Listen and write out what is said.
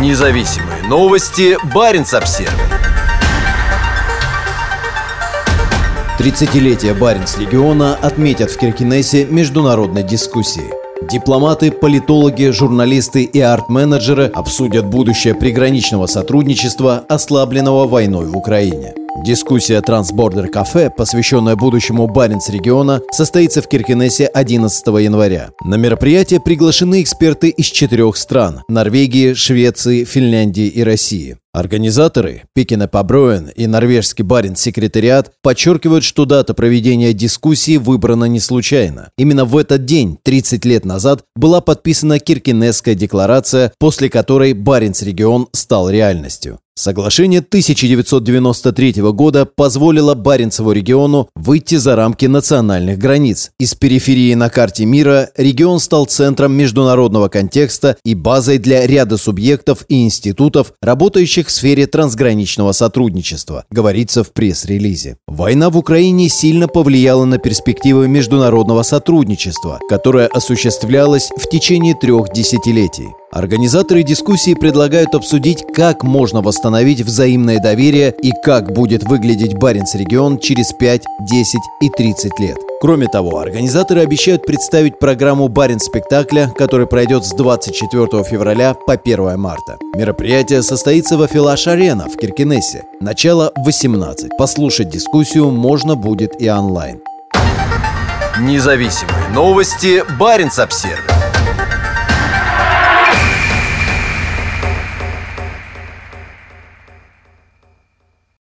Независимые новости. Барин обсерва 30-летие Баренц региона отметят в Киркинессе международной дискуссии. Дипломаты, политологи, журналисты и арт-менеджеры обсудят будущее приграничного сотрудничества, ослабленного войной в Украине. Дискуссия Трансбордер Кафе, посвященная будущему Баренц региона, состоится в Киркинессе 11 января. На мероприятие приглашены эксперты из четырех стран – Норвегии, Швеции, Финляндии и России. Организаторы Пикина Паброен и норвежский барин секретариат подчеркивают, что дата проведения дискуссии выбрана не случайно. Именно в этот день, 30 лет назад, была подписана Киркинесская декларация, после которой Баренц-регион стал реальностью. Соглашение 1993 года позволило Баренцеву региону выйти за рамки национальных границ. Из периферии на карте мира регион стал центром международного контекста и базой для ряда субъектов и институтов, работающих в сфере трансграничного сотрудничества, говорится в пресс-релизе. Война в Украине сильно повлияла на перспективы международного сотрудничества, которое осуществлялось в течение трех десятилетий. Организаторы дискуссии предлагают обсудить, как можно восстановить взаимное доверие и как будет выглядеть Баренц-регион через 5, 10 и 30 лет. Кроме того, организаторы обещают представить программу Баренц-спектакля, который пройдет с 24 февраля по 1 марта. Мероприятие состоится в Афилаш-арена в Киркинессе. Начало 18. Послушать дискуссию можно будет и онлайн. Независимые новости. Баренц-обсервис